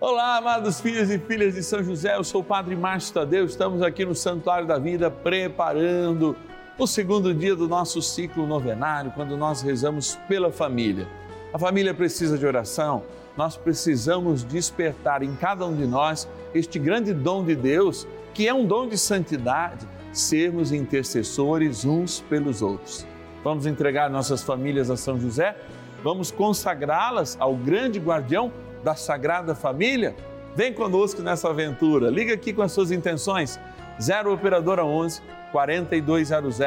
Olá, amados filhos e filhas de São José, eu sou o Padre Márcio Tadeu, estamos aqui no Santuário da Vida preparando o segundo dia do nosso ciclo novenário, quando nós rezamos pela família. A família precisa de oração, nós precisamos despertar em cada um de nós este grande dom de Deus, que é um dom de santidade, sermos intercessores uns pelos outros. Vamos entregar nossas famílias a São José? Vamos consagrá-las ao grande guardião da Sagrada Família? Vem conosco nessa aventura. Liga aqui com as suas intenções. 0 Operadora 11 4200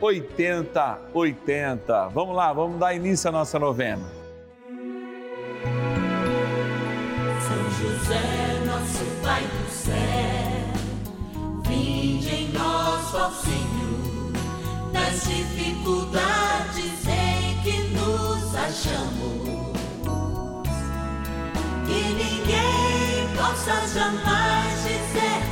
8080. Vamos lá, vamos dar início à nossa novena. São José, nosso Pai do céu, vinde em nós, ó Senhor, nas dificuldades em que nos achamos. Que ninguém possa jamais dizer que vos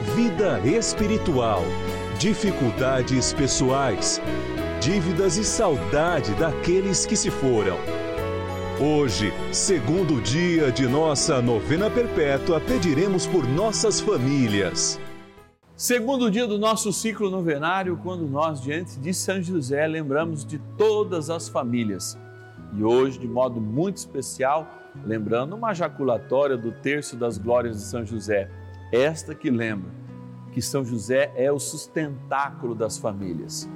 vida espiritual, dificuldades pessoais dívidas e saudade daqueles que se foram. Hoje, segundo dia de nossa novena perpétua, pediremos por nossas famílias. Segundo dia do nosso ciclo novenário, quando nós, diante de São José, lembramos de todas as famílias. E hoje, de modo muito especial, lembrando uma jaculatória do terço das glórias de São José. Esta que lembra que São José é o sustentáculo das famílias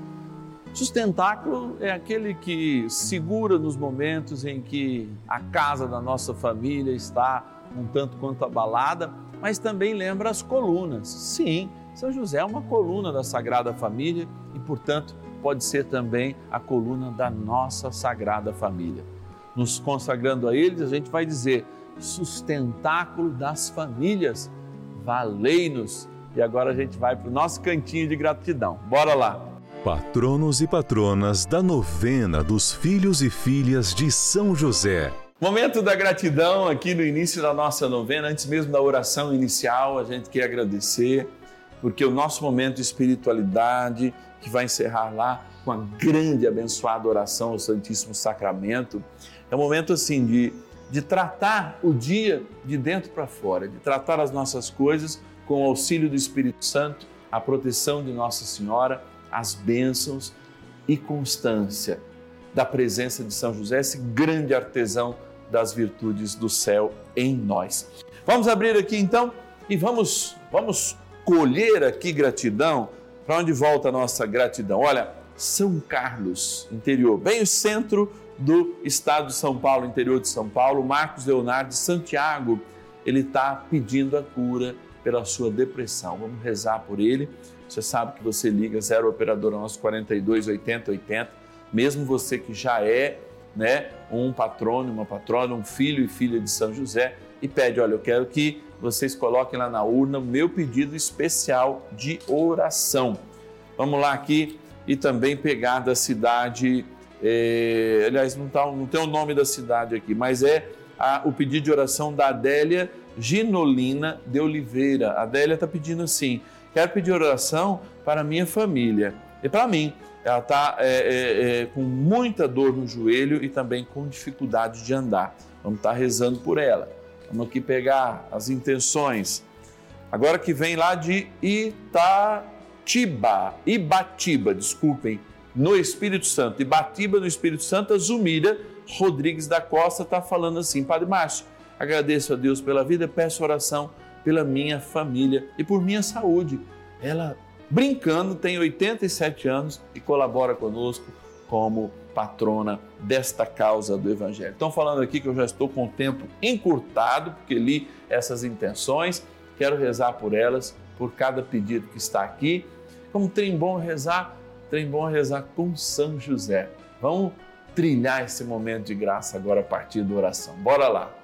Sustentáculo é aquele que segura nos momentos em que a casa da nossa família está um tanto quanto abalada, mas também lembra as colunas. Sim, São José é uma coluna da Sagrada Família e, portanto, pode ser também a coluna da nossa Sagrada Família. Nos consagrando a eles, a gente vai dizer: sustentáculo das famílias, valei-nos. E agora a gente vai para o nosso cantinho de gratidão. Bora lá! patronos e patronas da novena dos filhos e filhas de São José. Momento da gratidão aqui no início da nossa novena, antes mesmo da oração inicial, a gente quer agradecer, porque o nosso momento de espiritualidade, que vai encerrar lá com a grande abençoada oração ao Santíssimo Sacramento, é um momento assim de, de tratar o dia de dentro para fora, de tratar as nossas coisas com o auxílio do Espírito Santo, a proteção de Nossa Senhora as bênçãos e constância da presença de São José, esse grande artesão das virtudes do céu em nós. Vamos abrir aqui então e vamos vamos colher aqui gratidão. Para onde volta a nossa gratidão? Olha, São Carlos, interior, bem o centro do estado de São Paulo, interior de São Paulo, Marcos Leonardo de Santiago, ele está pedindo a cura pela sua depressão. Vamos rezar por ele você sabe que você liga 0 operadora nosso 42 80 80, mesmo você que já é, né, um patrono, uma patrona, um filho e filha de São José e pede, olha, eu quero que vocês coloquem lá na urna o meu pedido especial de oração. Vamos lá aqui e também pegar da cidade, é, aliás, não, tá, não tem o nome da cidade aqui, mas é a, o pedido de oração da Adélia Ginolina de Oliveira. A Adélia está pedindo assim: Quero pedir oração para a minha família e para mim. Ela está é, é, é, com muita dor no joelho e também com dificuldade de andar. Vamos estar tá rezando por ela. Vamos aqui pegar as intenções. Agora que vem lá de Itatiba, Ibatiba, desculpem, no Espírito Santo. Ibatiba no Espírito Santo, Zumira Rodrigues da Costa está falando assim, Padre Márcio, Agradeço a Deus pela vida, peço oração pela minha família e por minha saúde. Ela, brincando, tem 87 anos e colabora conosco como patrona desta causa do Evangelho. Estão falando aqui que eu já estou com o tempo encurtado, porque li essas intenções, quero rezar por elas, por cada pedido que está aqui. Como trem bom rezar, trem bom rezar com São José. Vamos trilhar esse momento de graça agora a partir da oração. Bora lá!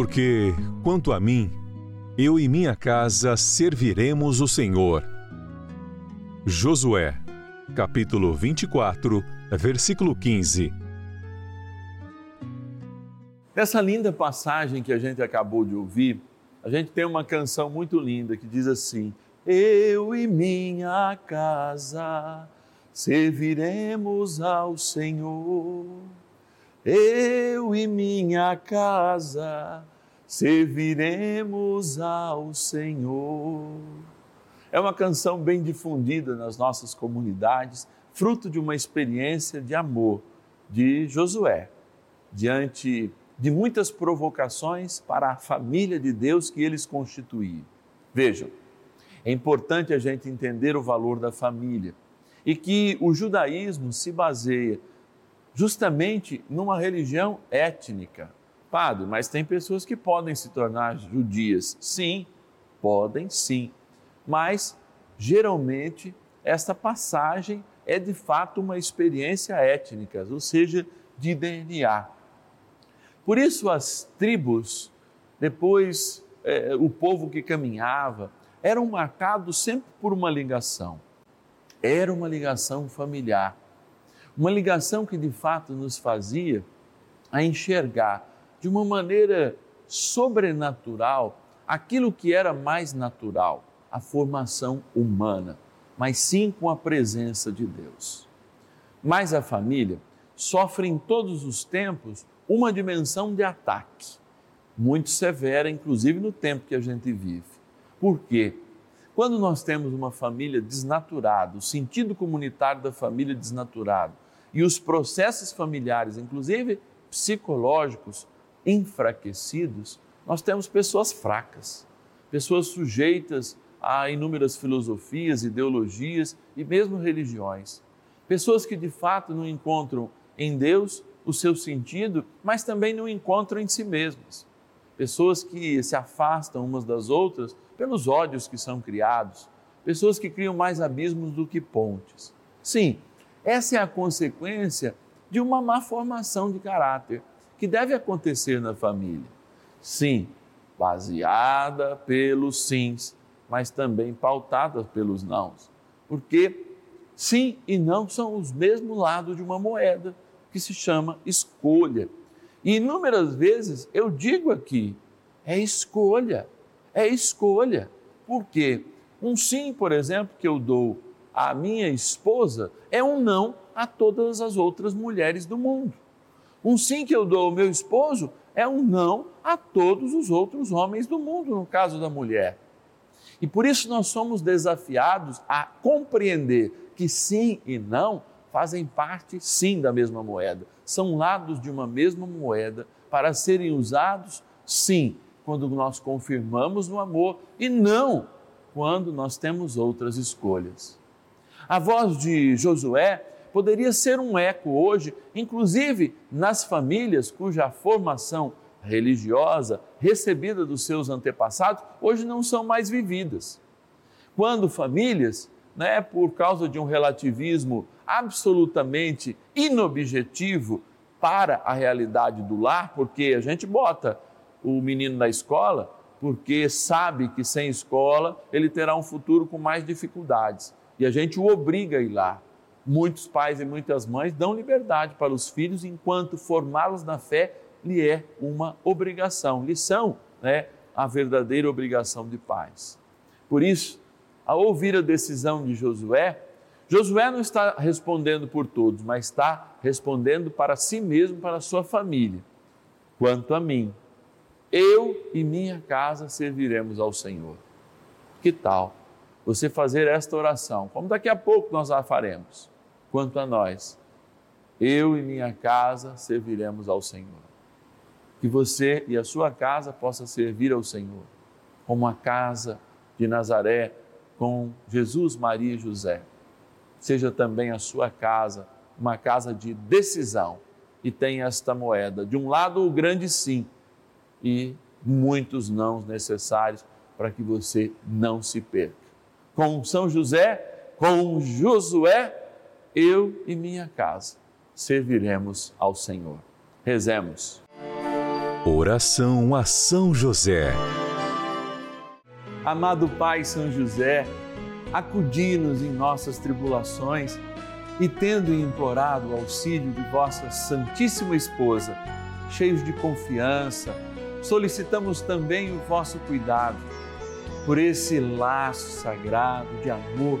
Porque, quanto a mim, eu e minha casa serviremos o Senhor. Josué capítulo 24, versículo 15. Nessa linda passagem que a gente acabou de ouvir, a gente tem uma canção muito linda que diz assim: Eu e minha casa serviremos ao Senhor. Eu e minha casa serviremos ao Senhor. É uma canção bem difundida nas nossas comunidades, fruto de uma experiência de amor de Josué, diante de muitas provocações para a família de Deus que eles constituíam. Vejam, é importante a gente entender o valor da família e que o judaísmo se baseia justamente numa religião étnica. Padre, mas tem pessoas que podem se tornar judias. Sim, podem sim mas geralmente esta passagem é de fato uma experiência étnica, ou seja, de DNA. Por isso as tribos, depois é, o povo que caminhava, eram marcados sempre por uma ligação. Era uma ligação familiar, uma ligação que de fato nos fazia a enxergar de uma maneira sobrenatural aquilo que era mais natural a formação humana, mas sim com a presença de Deus. Mas a família sofre em todos os tempos uma dimensão de ataque, muito severa, inclusive no tempo que a gente vive. Por quê? Quando nós temos uma família desnaturada, o sentido comunitário da família desnaturado e os processos familiares, inclusive psicológicos, enfraquecidos, nós temos pessoas fracas pessoas sujeitas a inúmeras filosofias, ideologias e mesmo religiões. Pessoas que de fato não encontram em Deus o seu sentido, mas também não encontram em si mesmas. Pessoas que se afastam umas das outras pelos ódios que são criados, pessoas que criam mais abismos do que pontes. Sim, essa é a consequência de uma má formação de caráter que deve acontecer na família. Sim, baseada pelos sims, mas também pautada pelos nãos. Porque sim e não são os mesmos lados de uma moeda que se chama escolha. E inúmeras vezes eu digo aqui, é escolha, é escolha. Por quê? Um sim, por exemplo, que eu dou à minha esposa é um não a todas as outras mulheres do mundo. Um sim que eu dou ao meu esposo é um não a todos os outros homens do mundo, no caso da mulher. E por isso nós somos desafiados a compreender que sim e não fazem parte, sim, da mesma moeda. São lados de uma mesma moeda para serem usados, sim, quando nós confirmamos no amor e não quando nós temos outras escolhas. A voz de Josué poderia ser um eco hoje, inclusive nas famílias cuja formação religiosa recebida dos seus antepassados hoje não são mais vividas. Quando famílias, né, por causa de um relativismo absolutamente inobjetivo para a realidade do lar, porque a gente bota o menino na escola porque sabe que sem escola ele terá um futuro com mais dificuldades. E a gente o obriga a ir lá. Muitos pais e muitas mães dão liberdade para os filhos enquanto formá-los na fé lhe é uma obrigação, lição, né? A verdadeira obrigação de pais. Por isso, ao ouvir a decisão de Josué, Josué não está respondendo por todos, mas está respondendo para si mesmo, para a sua família. Quanto a mim, eu e minha casa serviremos ao Senhor. Que tal você fazer esta oração? Como daqui a pouco nós a faremos. Quanto a nós, eu e minha casa serviremos ao Senhor. Que você e a sua casa possa servir ao Senhor, como a casa de Nazaré com Jesus, Maria e José seja também a sua casa uma casa de decisão e tenha esta moeda. De um lado, o grande sim e muitos não necessários para que você não se perca. Com São José, com Josué, eu e minha casa serviremos ao Senhor. Rezemos. Oração a São José. Amado Pai São José, acudi-nos em nossas tribulações e, tendo implorado o auxílio de vossa Santíssima Esposa, cheios de confiança, solicitamos também o vosso cuidado por esse laço sagrado de amor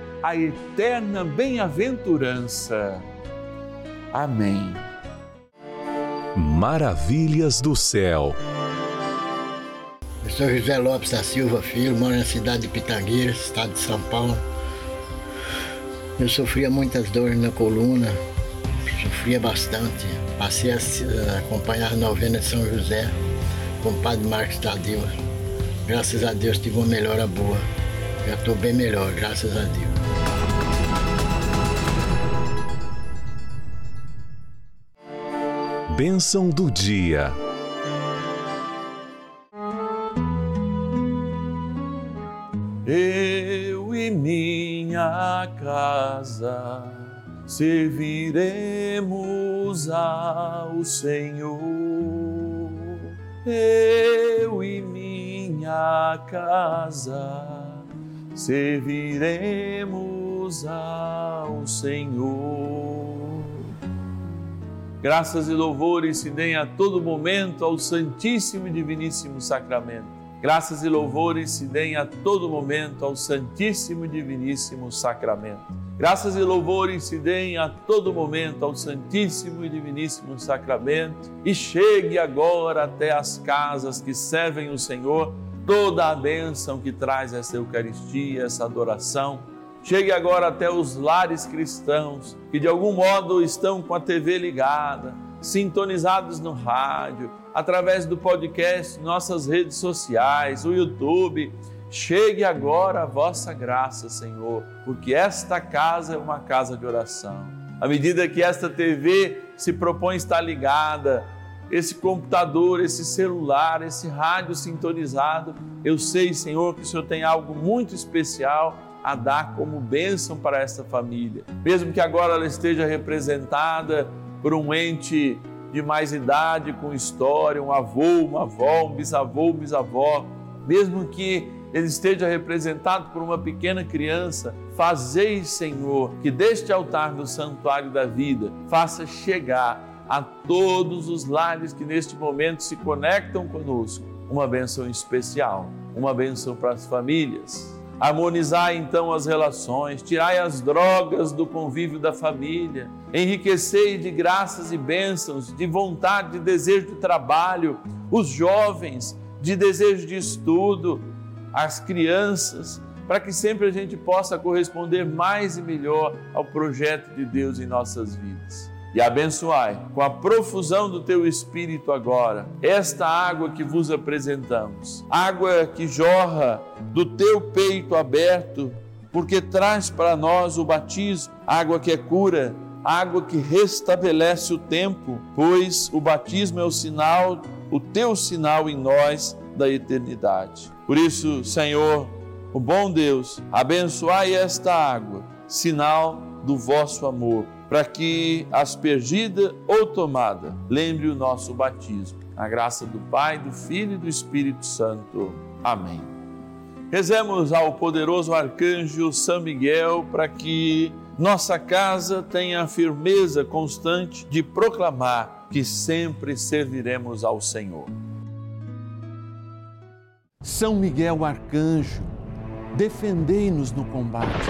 a eterna bem-aventurança. Amém. Maravilhas do céu. Eu sou José Lopes da Silva Filho, moro na cidade de Pitangueiras, estado de São Paulo Eu sofria muitas dores na coluna, sofria bastante. Passei a acompanhar a novena de São José com o Padre Marcos Tadeu. Graças a Deus tive uma melhora boa. Já estou bem melhor, graças a Deus. Bênção do dia. Eu e minha casa serviremos ao Senhor. Eu e minha casa serviremos ao Senhor. Graças e louvores se deem a todo momento ao Santíssimo e Diviníssimo Sacramento. Graças e louvores se deem a todo momento ao Santíssimo e Diviníssimo Sacramento. Graças e louvores se deem a todo momento ao Santíssimo e Diviníssimo Sacramento. E chegue agora até as casas que servem o Senhor toda a bênção que traz essa Eucaristia, essa adoração. Chegue agora até os lares cristãos que de algum modo estão com a TV ligada, sintonizados no rádio, através do podcast, nossas redes sociais, o YouTube. Chegue agora a vossa graça, Senhor, porque esta casa é uma casa de oração. À medida que esta TV se propõe estar ligada, esse computador, esse celular, esse rádio sintonizado, eu sei, Senhor, que o Senhor tem algo muito especial a dar como bênção para esta família. Mesmo que agora ela esteja representada por um ente de mais idade, com história, um avô, uma avó, um bisavô, um bisavó, mesmo que ele esteja representado por uma pequena criança, fazei, Senhor, que deste altar do santuário da vida faça chegar a todos os lares que neste momento se conectam conosco uma bênção especial, uma bênção para as famílias Harmonizai então as relações, tirai as drogas do convívio da família, enriquecei de graças e bênçãos, de vontade, de desejo de trabalho, os jovens, de desejo de estudo, as crianças, para que sempre a gente possa corresponder mais e melhor ao projeto de Deus em nossas vidas e abençoai com a profusão do teu Espírito agora esta água que vos apresentamos, água que jorra do teu peito aberto, porque traz para nós o batismo, água que é cura, água que restabelece o tempo, pois o batismo é o sinal, o teu sinal em nós da eternidade. Por isso, Senhor, o bom Deus, abençoai esta água, sinal do vosso amor para que, aspergida ou tomada, lembre o nosso batismo. A graça do Pai, do Filho e do Espírito Santo. Amém. Rezemos ao poderoso arcanjo São Miguel para que nossa casa tenha a firmeza constante de proclamar que sempre serviremos ao Senhor. São Miguel arcanjo, defendei-nos no combate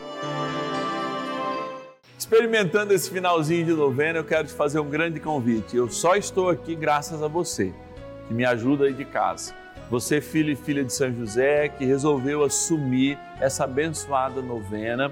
Experimentando esse finalzinho de novena, eu quero te fazer um grande convite. Eu só estou aqui graças a você, que me ajuda aí de casa. Você, filho e filha de São José, que resolveu assumir essa abençoada novena.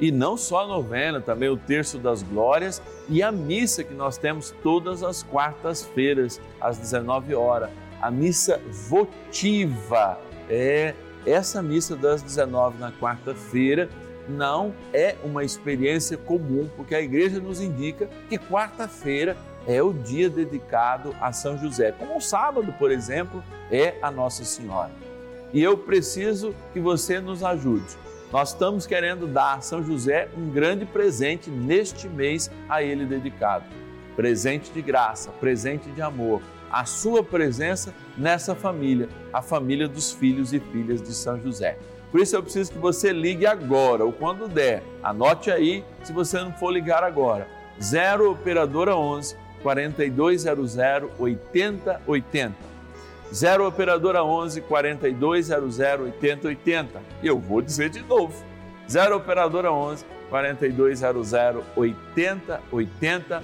E não só a novena, também o Terço das Glórias e a missa que nós temos todas as quartas-feiras, às 19 horas. A missa votiva é essa missa das 19 na quarta-feira não é uma experiência comum, porque a igreja nos indica que quarta-feira é o dia dedicado a São José, como o sábado, por exemplo, é a Nossa Senhora. E eu preciso que você nos ajude. Nós estamos querendo dar a São José um grande presente neste mês a ele dedicado. Presente de graça, presente de amor, a sua presença nessa família, a família dos filhos e filhas de São José. Por isso eu preciso que você ligue agora, ou quando der. Anote aí, se você não for ligar agora. 0 Operadora 11 4200 8080. 0 Operadora 11 4200 8080. Eu vou dizer de novo. 0 Operadora 11 4200 8080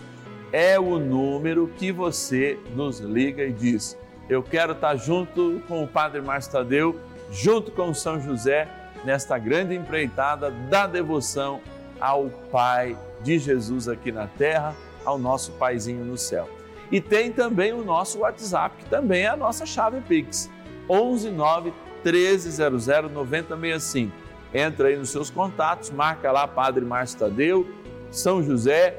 é o número que você nos liga e diz: Eu quero estar junto com o Padre Márcio Tadeu, junto com São José, nesta grande empreitada da devoção ao Pai de Jesus aqui na terra, ao nosso Paizinho no céu. E tem também o nosso WhatsApp, que também é a nossa chave Pix, 11 9 1300 9065. Entra aí nos seus contatos, marca lá Padre Márcio Tadeu, São José,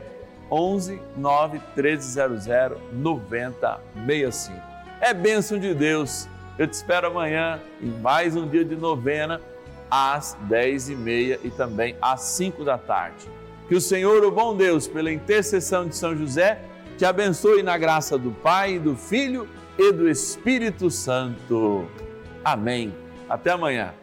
11 9 1300 9065. É bênção de Deus. Eu te espero amanhã em mais um dia de novena, às 10 e meia e também às 5 da tarde. Que o Senhor, o bom Deus, pela intercessão de São José, te abençoe na graça do Pai, do Filho e do Espírito Santo. Amém. Até amanhã.